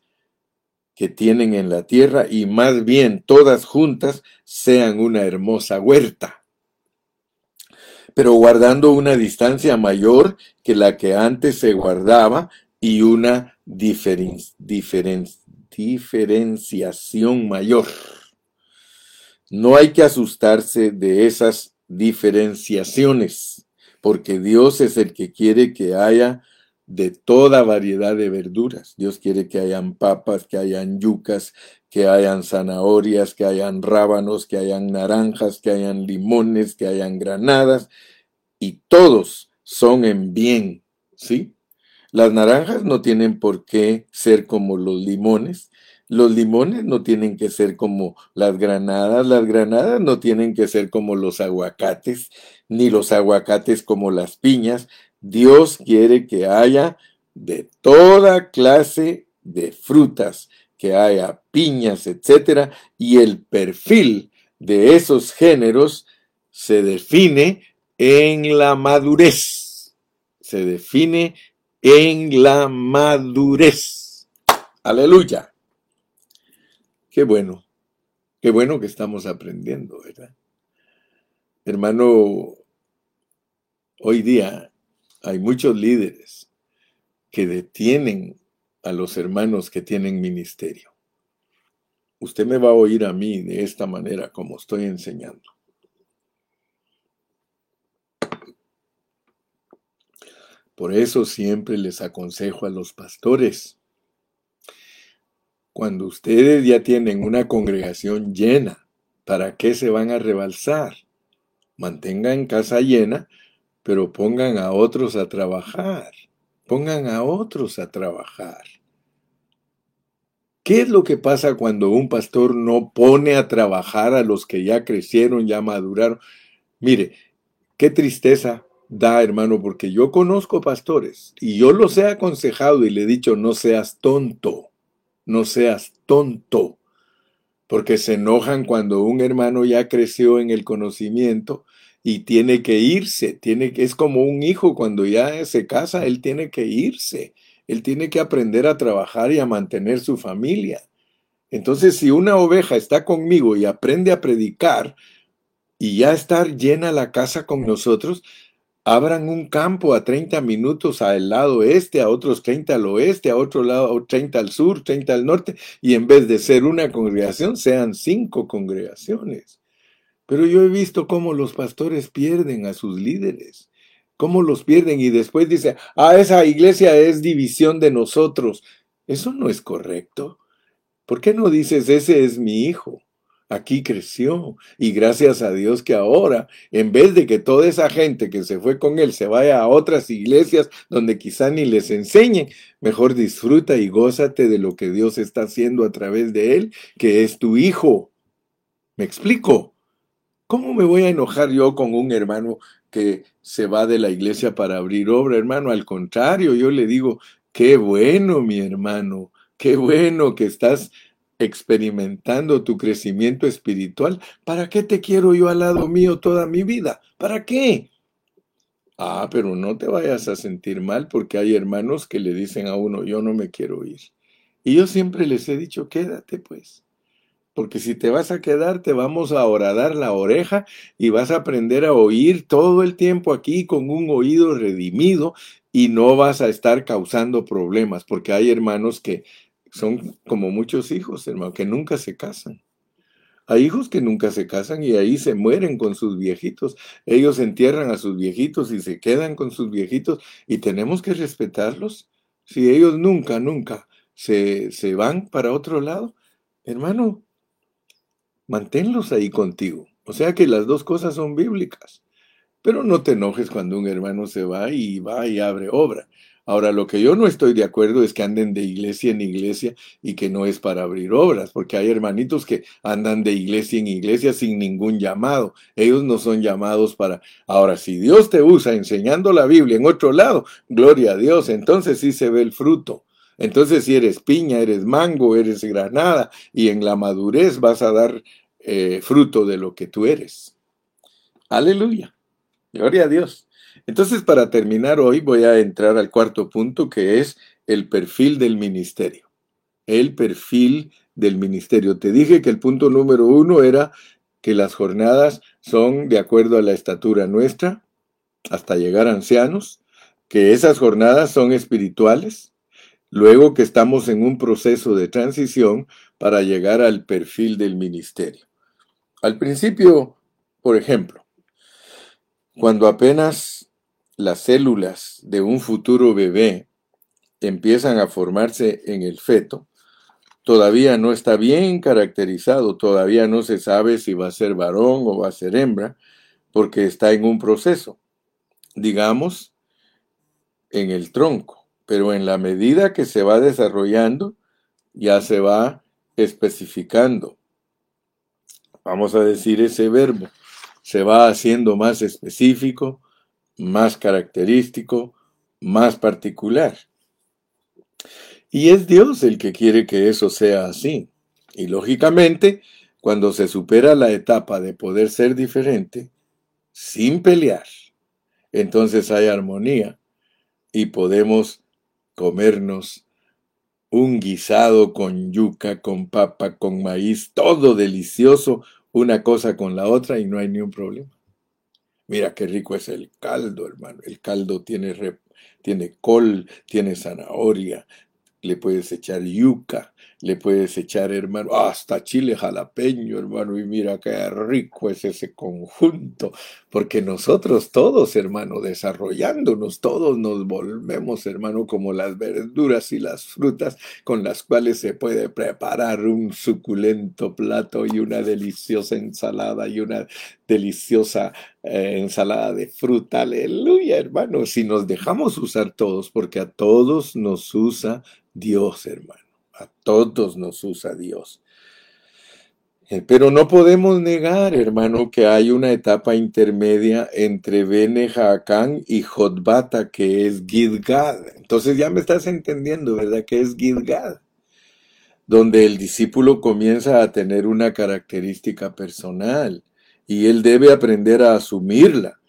que tienen en la tierra y más bien todas juntas sean una hermosa huerta, pero guardando una distancia mayor que la que antes se guardaba y una diferenciación mayor. No hay que asustarse de esas diferenciaciones, porque Dios es el que quiere que haya de toda variedad de verduras. Dios quiere que hayan papas, que hayan yucas, que hayan zanahorias, que hayan rábanos, que hayan naranjas, que hayan limones, que hayan granadas, y todos son en bien, ¿sí? Las naranjas no tienen por qué ser como los limones, los limones no tienen que ser como las granadas, las granadas no tienen que ser como los aguacates, ni los aguacates como las piñas, Dios quiere que haya de toda clase de frutas, que haya piñas, etcétera, y el perfil de esos géneros se define en la madurez, se define en la madurez. Aleluya. Qué bueno, qué bueno que estamos aprendiendo, ¿verdad? Hermano, hoy día hay muchos líderes que detienen a los hermanos que tienen ministerio. Usted me va a oír a mí de esta manera como estoy enseñando. Por eso siempre les aconsejo a los pastores, cuando ustedes ya tienen una congregación llena, ¿para qué se van a rebalsar? Mantengan casa llena, pero pongan a otros a trabajar. Pongan a otros a trabajar. ¿Qué es lo que pasa cuando un pastor no pone a trabajar a los que ya crecieron, ya maduraron? Mire, qué tristeza da, hermano, porque yo conozco pastores y yo los he aconsejado y le he dicho, no seas tonto, no seas tonto, porque se enojan cuando un hermano ya creció en el conocimiento y tiene que irse, tiene es como un hijo cuando ya se casa, él tiene que irse, él tiene que aprender a trabajar y a mantener su familia. Entonces, si una oveja está conmigo y aprende a predicar y ya estar llena la casa con nosotros, abran un campo a 30 minutos al lado este, a otros 30 al oeste, a otro lado 30 al sur, 30 al norte, y en vez de ser una congregación, sean cinco congregaciones. Pero yo he visto cómo los pastores pierden a sus líderes, cómo los pierden y después dice, ah, esa iglesia es división de nosotros. Eso no es correcto. ¿Por qué no dices, ese es mi hijo? Aquí creció y gracias a Dios que ahora, en vez de que toda esa gente que se fue con él se vaya a otras iglesias donde quizá ni les enseñen, mejor disfruta y gózate de lo que Dios está haciendo a través de él, que es tu hijo. ¿Me explico? ¿Cómo me voy a enojar yo con un hermano que se va de la iglesia para abrir obra, hermano? Al contrario, yo le digo, qué bueno, mi hermano, qué bueno que estás experimentando tu crecimiento espiritual. ¿Para qué te quiero yo al lado mío toda mi vida? ¿Para qué? Ah, pero no te vayas a sentir mal porque hay hermanos que le dicen a uno, yo no me quiero ir. Y yo siempre les he dicho, quédate pues porque si te vas a quedar, te vamos a horadar la oreja y vas a aprender a oír todo el tiempo aquí con un oído redimido y no vas a estar causando problemas, porque hay hermanos que son como muchos hijos, hermano, que nunca se casan. Hay hijos que nunca se casan y ahí se mueren con sus viejitos. Ellos entierran a sus viejitos y se quedan con sus viejitos y tenemos que respetarlos. Si ellos nunca, nunca se, se van para otro lado, hermano, manténlos ahí contigo. O sea que las dos cosas son bíblicas. Pero no te enojes cuando un hermano se va y va y abre obra. Ahora, lo que yo no estoy de acuerdo es que anden de iglesia en iglesia y que no es para abrir obras, porque hay hermanitos que andan de iglesia en iglesia sin ningún llamado. Ellos no son llamados para... Ahora, si Dios te usa enseñando la Biblia en otro lado, gloria a Dios, entonces sí se ve el fruto. Entonces, si eres piña, eres mango, eres granada, y en la madurez vas a dar eh, fruto de lo que tú eres. Aleluya. Gloria a Dios. Entonces, para terminar hoy, voy a entrar al cuarto punto, que es el perfil del ministerio. El perfil del ministerio. Te dije que el punto número uno era que las jornadas son de acuerdo a la estatura nuestra, hasta llegar a ancianos, que esas jornadas son espirituales, luego que estamos en un proceso de transición para llegar al perfil del ministerio. Al principio, por ejemplo, cuando apenas las células de un futuro bebé empiezan a formarse en el feto, todavía no está bien caracterizado, todavía no se sabe si va a ser varón o va a ser hembra, porque está en un proceso, digamos, en el tronco pero en la medida que se va desarrollando, ya se va especificando. Vamos a decir ese verbo. Se va haciendo más específico, más característico, más particular. Y es Dios el que quiere que eso sea así. Y lógicamente, cuando se supera la etapa de poder ser diferente, sin pelear, entonces hay armonía y podemos comernos un guisado con yuca, con papa, con maíz, todo delicioso, una cosa con la otra y no hay ni un problema. Mira qué rico es el caldo, hermano. El caldo tiene, tiene col, tiene zanahoria, le puedes echar yuca, le puedes echar, hermano, hasta chile jalapeño, hermano, y mira qué rico es ese conjunto, porque nosotros todos, hermano, desarrollándonos, todos nos volvemos, hermano, como las verduras y las frutas con las cuales se puede preparar un suculento plato y una deliciosa ensalada y una deliciosa eh, ensalada de fruta, aleluya, hermano, si nos dejamos usar todos, porque a todos nos usa Dios, hermano. A todos nos usa Dios. Eh, pero no podemos negar, hermano, que hay una etapa intermedia entre Bene y Jotbata, que es Gidgad. Entonces ya me estás entendiendo, ¿verdad? Que es Gidgad. Donde el discípulo comienza a tener una característica personal y él debe aprender a asumirla.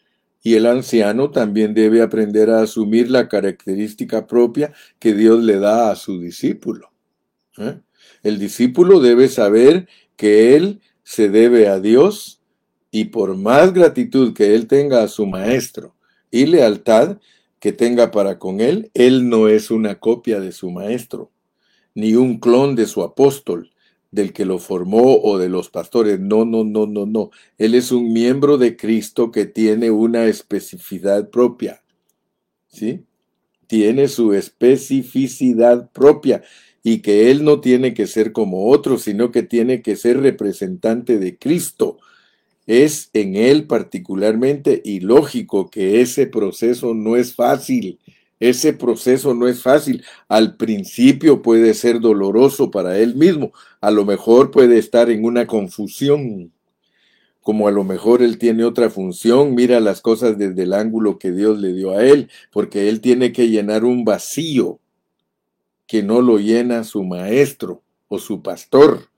Y el anciano también debe aprender a asumir la característica propia que Dios le da a su discípulo. ¿Eh? El discípulo debe saber que él se debe a Dios y por más gratitud que él tenga a su maestro y lealtad que tenga para con él, él no es una copia de su maestro, ni un clon de su apóstol, del que lo formó o de los pastores. No, no, no, no, no. Él es un miembro de Cristo que tiene una especificidad propia. ¿Sí? Tiene su especificidad propia y que él no tiene que ser como otro, sino que tiene que ser representante de Cristo. Es en él particularmente y lógico que ese proceso no es fácil. Ese proceso no es fácil. Al principio puede ser doloroso para él mismo. A lo mejor puede estar en una confusión. Como a lo mejor él tiene otra función, mira las cosas desde el ángulo que Dios le dio a él, porque él tiene que llenar un vacío que no lo llena su maestro o su pastor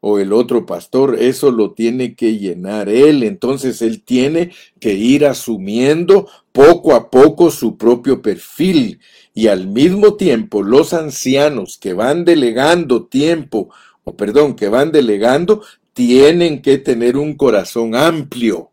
o el otro pastor, eso lo tiene que llenar él. Entonces él tiene que ir asumiendo poco a poco su propio perfil. Y al mismo tiempo los ancianos que van delegando tiempo, o perdón, que van delegando, tienen que tener un corazón amplio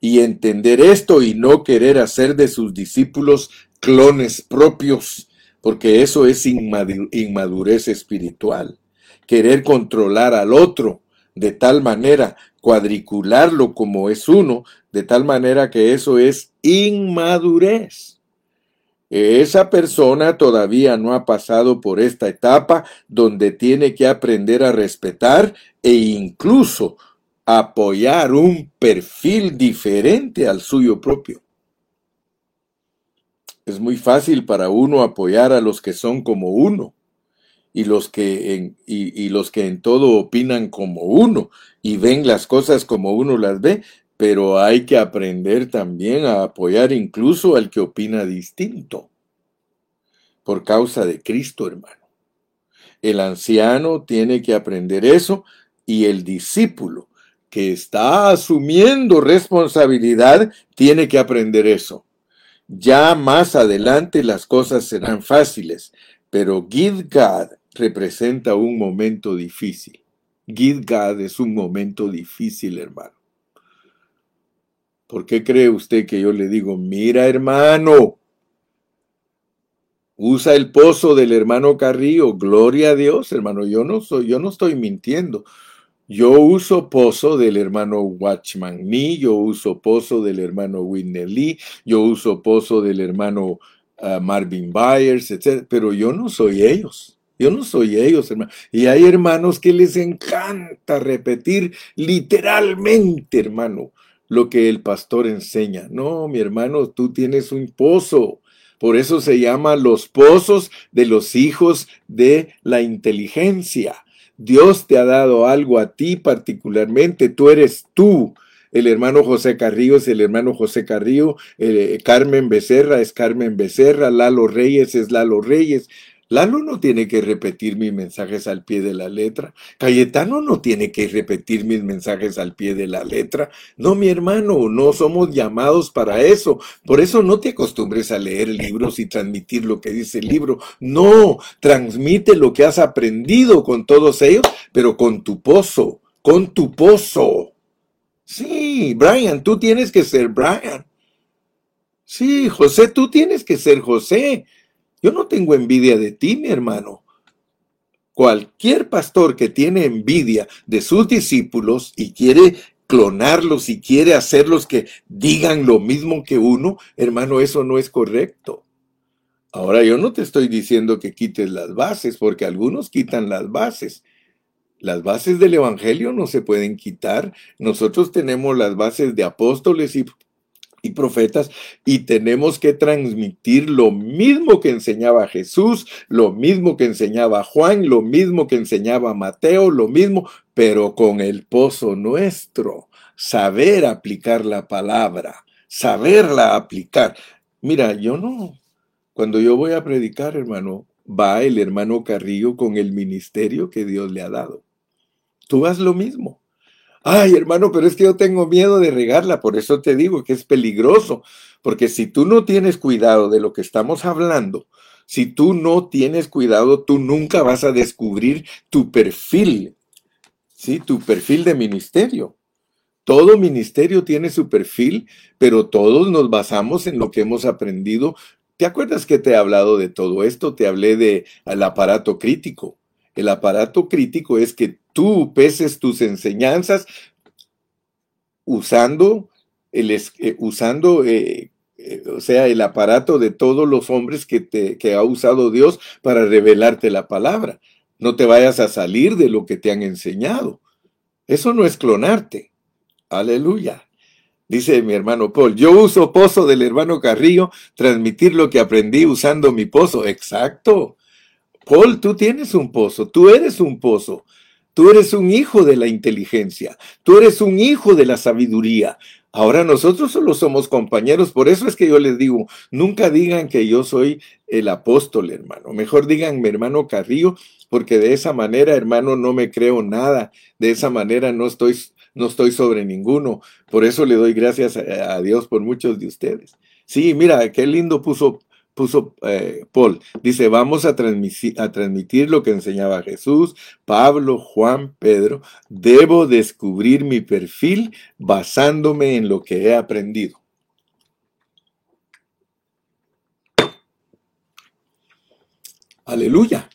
y entender esto y no querer hacer de sus discípulos clones propios, porque eso es inmadurez espiritual querer controlar al otro de tal manera, cuadricularlo como es uno, de tal manera que eso es inmadurez. Esa persona todavía no ha pasado por esta etapa donde tiene que aprender a respetar e incluso apoyar un perfil diferente al suyo propio. Es muy fácil para uno apoyar a los que son como uno y los que en, y, los que en todo opinan como uno y ven las cosas como uno las ve, pero hay que aprender también a apoyar incluso al que opina distinto, por causa de Cristo, hermano. El anciano tiene que aprender eso y el discípulo que está asumiendo responsabilidad tiene que aprender eso. Ya más adelante las cosas serán fáciles, pero Gidgad representa un momento difícil. Gidgad es un momento difícil, hermano. ¿Por qué cree usted que yo le digo, mira hermano, usa el pozo del hermano Carrillo, gloria a Dios, hermano, yo no soy, yo no estoy mintiendo. Yo uso pozo del hermano Watchman Nee, yo uso pozo del hermano Whitney Lee, yo uso pozo del hermano ah, Marvin Byers, etc. Pero yo no soy ellos. Yo no soy ellos, hermano. Y hay hermanos que les encanta repetir literalmente, hermano, lo que el pastor enseña. No, mi hermano, tú tienes un pozo. Por eso se llama los pozos de los hijos de la inteligencia. Dios te ha dado algo a ti particularmente. Tú eres tú. El hermano José Carrillo es el hermano José Carrillo. Eh, Carmen Becerra es Carmen Becerra. Lalo Reyes es Lalo Reyes. Lalo no tiene que repetir mis mensajes al pie de la letra. Cayetano no tiene que repetir mis mensajes al pie de la letra. No, mi hermano, no somos llamados para eso. Por eso no te acostumbres a leer libros y transmitir lo que dice el libro. No, transmite lo que has aprendido con todos ellos, pero con tu pozo, con tu pozo. Sí, Brian, tú tienes que ser Brian. Sí, José, tú tienes que ser José. Yo no tengo envidia de ti, mi hermano. Cualquier pastor que tiene envidia de sus discípulos y quiere clonarlos y quiere hacerlos que digan lo mismo que uno, hermano, eso no es correcto. Ahora yo no te estoy diciendo que quites las bases, porque algunos quitan las bases. Las bases del Evangelio no se pueden quitar. Nosotros tenemos las bases de apóstoles y y profetas y tenemos que transmitir lo mismo que enseñaba Jesús, lo mismo que enseñaba Juan, lo mismo que enseñaba Mateo, lo mismo, pero con el pozo nuestro, saber aplicar la palabra, saberla aplicar. Mira, yo no, cuando yo voy a predicar, hermano, va el hermano Carrillo con el ministerio que Dios le ha dado. Tú haz lo mismo. Ay, hermano, pero es que yo tengo miedo de regarla, por eso te digo que es peligroso, porque si tú no tienes cuidado de lo que estamos hablando, si tú no tienes cuidado, tú nunca vas a descubrir tu perfil, ¿sí? Tu perfil de ministerio. Todo ministerio tiene su perfil, pero todos nos basamos en lo que hemos aprendido. ¿Te acuerdas que te he hablado de todo esto? Te hablé de el aparato crítico. El aparato crítico es que tú peses tus enseñanzas usando el, eh, usando eh, eh, o sea, el aparato de todos los hombres que, te, que ha usado Dios para revelarte la palabra. No te vayas a salir de lo que te han enseñado. Eso no es clonarte. Aleluya. Dice mi hermano Paul, yo uso pozo del hermano Carrillo, transmitir lo que aprendí usando mi pozo. Exacto. Paul, tú tienes un pozo, tú eres un pozo. Tú eres un hijo de la inteligencia, tú eres un hijo de la sabiduría. Ahora nosotros solo somos compañeros, por eso es que yo les digo, nunca digan que yo soy el apóstol, hermano. Mejor digan mi hermano Carrillo, porque de esa manera, hermano, no me creo nada. De esa manera no estoy, no estoy sobre ninguno. Por eso le doy gracias a, a Dios por muchos de ustedes. Sí, mira, qué lindo puso puso eh, Paul. Dice, vamos a transmitir, a transmitir lo que enseñaba Jesús, Pablo, Juan, Pedro. Debo descubrir mi perfil basándome en lo que he aprendido. Aleluya.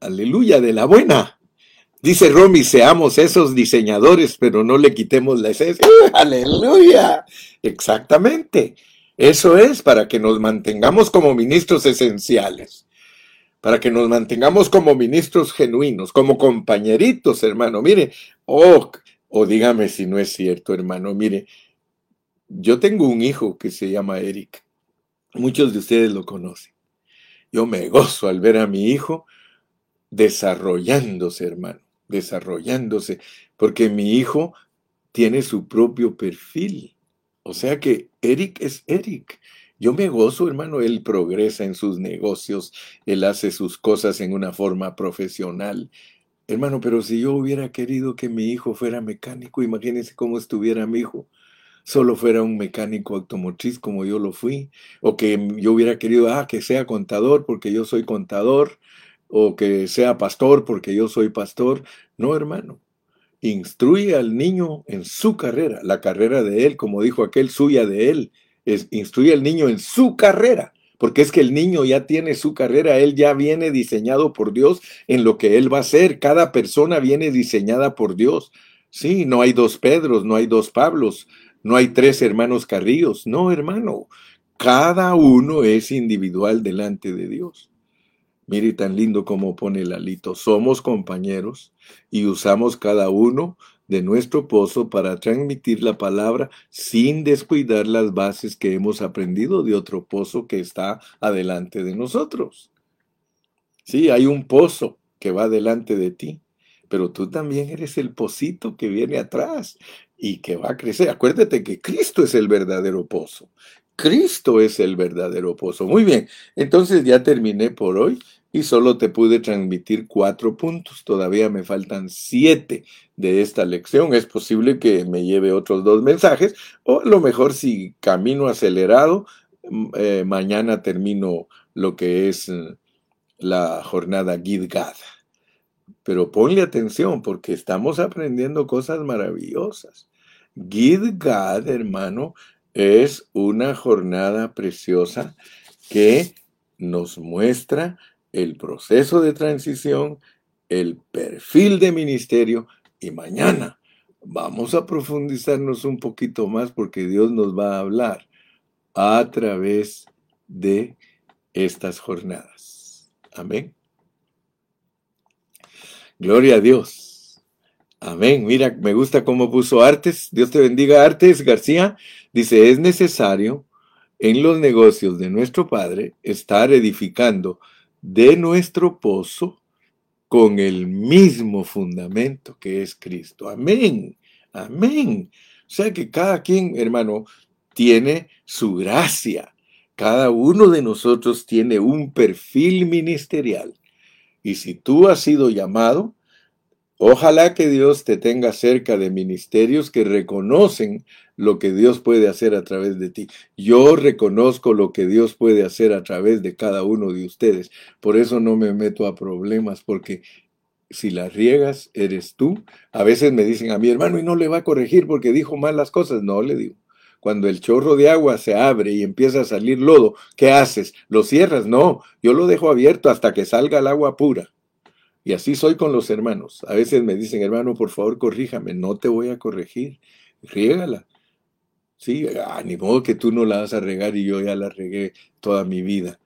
Aleluya de la buena. Dice Romy, seamos esos diseñadores, pero no le quitemos la esencia. <laughs> Aleluya. Exactamente. Eso es para que nos mantengamos como ministros esenciales, para que nos mantengamos como ministros genuinos, como compañeritos, hermano. Mire, oh, o dígame si no es cierto, hermano. Mire, yo tengo un hijo que se llama Eric. Muchos de ustedes lo conocen. Yo me gozo al ver a mi hijo desarrollándose, hermano, desarrollándose, porque mi hijo tiene su propio perfil. O sea que Eric es Eric. Yo me gozo, hermano, él progresa en sus negocios, él hace sus cosas en una forma profesional. Hermano, pero si yo hubiera querido que mi hijo fuera mecánico, imagínense cómo estuviera mi hijo. Solo fuera un mecánico automotriz como yo lo fui, o que yo hubiera querido, ah, que sea contador porque yo soy contador, o que sea pastor porque yo soy pastor. No, hermano instruye al niño en su carrera, la carrera de él, como dijo aquel, suya de él. Instruye al niño en su carrera, porque es que el niño ya tiene su carrera, él ya viene diseñado por Dios en lo que él va a ser. Cada persona viene diseñada por Dios. Sí, no hay dos Pedros, no hay dos Pablos, no hay tres hermanos Carrillos. No, hermano, cada uno es individual delante de Dios. Mire tan lindo como pone el alito. Somos compañeros y usamos cada uno de nuestro pozo para transmitir la palabra sin descuidar las bases que hemos aprendido de otro pozo que está adelante de nosotros. Sí, hay un pozo que va delante de ti, pero tú también eres el pocito que viene atrás y que va a crecer. Acuérdate que Cristo es el verdadero pozo. Cristo es el verdadero pozo. Muy bien, entonces ya terminé por hoy. Y solo te pude transmitir cuatro puntos. Todavía me faltan siete de esta lección. Es posible que me lleve otros dos mensajes o a lo mejor si camino acelerado, mm, eh, mañana termino lo que es eh, la jornada Gidgad. Pero ponle atención porque estamos aprendiendo cosas maravillosas. Gidgad, hermano, es una jornada preciosa que nos muestra el proceso de transición, el perfil de ministerio y mañana vamos a profundizarnos un poquito más porque Dios nos va a hablar a través de estas jornadas. Amén. Gloria a Dios. Amén. Mira, me gusta cómo puso Artes. Dios te bendiga, Artes García. Dice, es necesario en los negocios de nuestro Padre estar edificando de nuestro pozo con el mismo fundamento que es Cristo. Amén. Amén. O sea que cada quien, hermano, tiene su gracia. Cada uno de nosotros tiene un perfil ministerial. Y si tú has sido llamado, Ojalá que Dios te tenga cerca de ministerios que reconocen lo que Dios puede hacer a través de ti. Yo reconozco lo que Dios puede hacer a través de cada uno de ustedes. Por eso no me meto a problemas, porque si las riegas, eres tú. A veces me dicen a mi hermano y no le va a corregir porque dijo mal las cosas. No, le digo. Cuando el chorro de agua se abre y empieza a salir lodo, ¿qué haces? ¿Lo cierras? No, yo lo dejo abierto hasta que salga el agua pura. Y así soy con los hermanos. A veces me dicen, hermano, por favor, corríjame. No te voy a corregir. Riégala. Sí, ah, ni modo que tú no la vas a regar y yo ya la regué toda mi vida.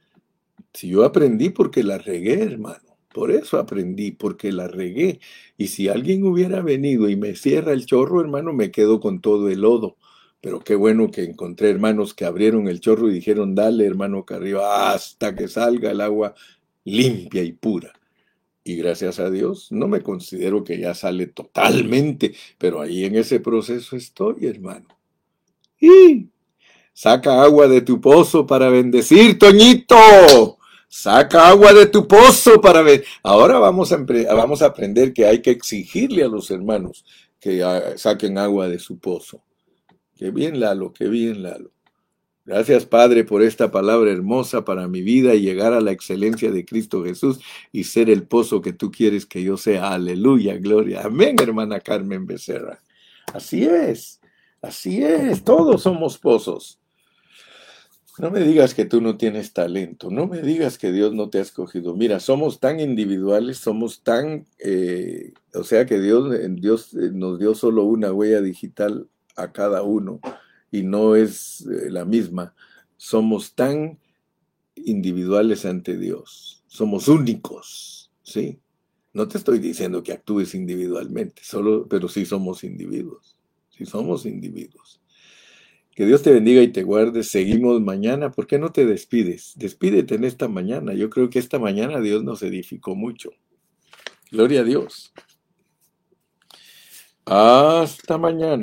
Si yo aprendí porque la regué, hermano. Por eso aprendí, porque la regué. Y si alguien hubiera venido y me cierra el chorro, hermano, me quedo con todo el lodo. Pero qué bueno que encontré hermanos que abrieron el chorro y dijeron, dale, hermano, que arriba, hasta que salga el agua limpia y pura. Y gracias a Dios, no me considero que ya sale totalmente, pero ahí en ese proceso estoy, hermano. Y saca agua de tu pozo para bendecir, Toñito. Saca agua de tu pozo para ver. Ahora vamos a, vamos a aprender que hay que exigirle a los hermanos que ah, saquen agua de su pozo. Qué bien, Lalo, qué bien, Lalo. Gracias, Padre, por esta palabra hermosa para mi vida y llegar a la excelencia de Cristo Jesús y ser el pozo que tú quieres que yo sea. Aleluya, gloria. Amén, hermana Carmen Becerra. Así es, así es, todos somos pozos. No me digas que tú no tienes talento, no me digas que Dios no te ha escogido. Mira, somos tan individuales, somos tan, eh, o sea que Dios, Dios eh, nos dio solo una huella digital a cada uno y no es eh, la misma. Somos tan individuales ante Dios, somos únicos, ¿sí? No te estoy diciendo que actúes individualmente, solo, pero sí somos individuos, sí somos individuos. Que Dios te bendiga y te guarde. Seguimos mañana. ¿Por qué no te despides? Despídete en esta mañana. Yo creo que esta mañana Dios nos edificó mucho. Gloria a Dios. Hasta mañana.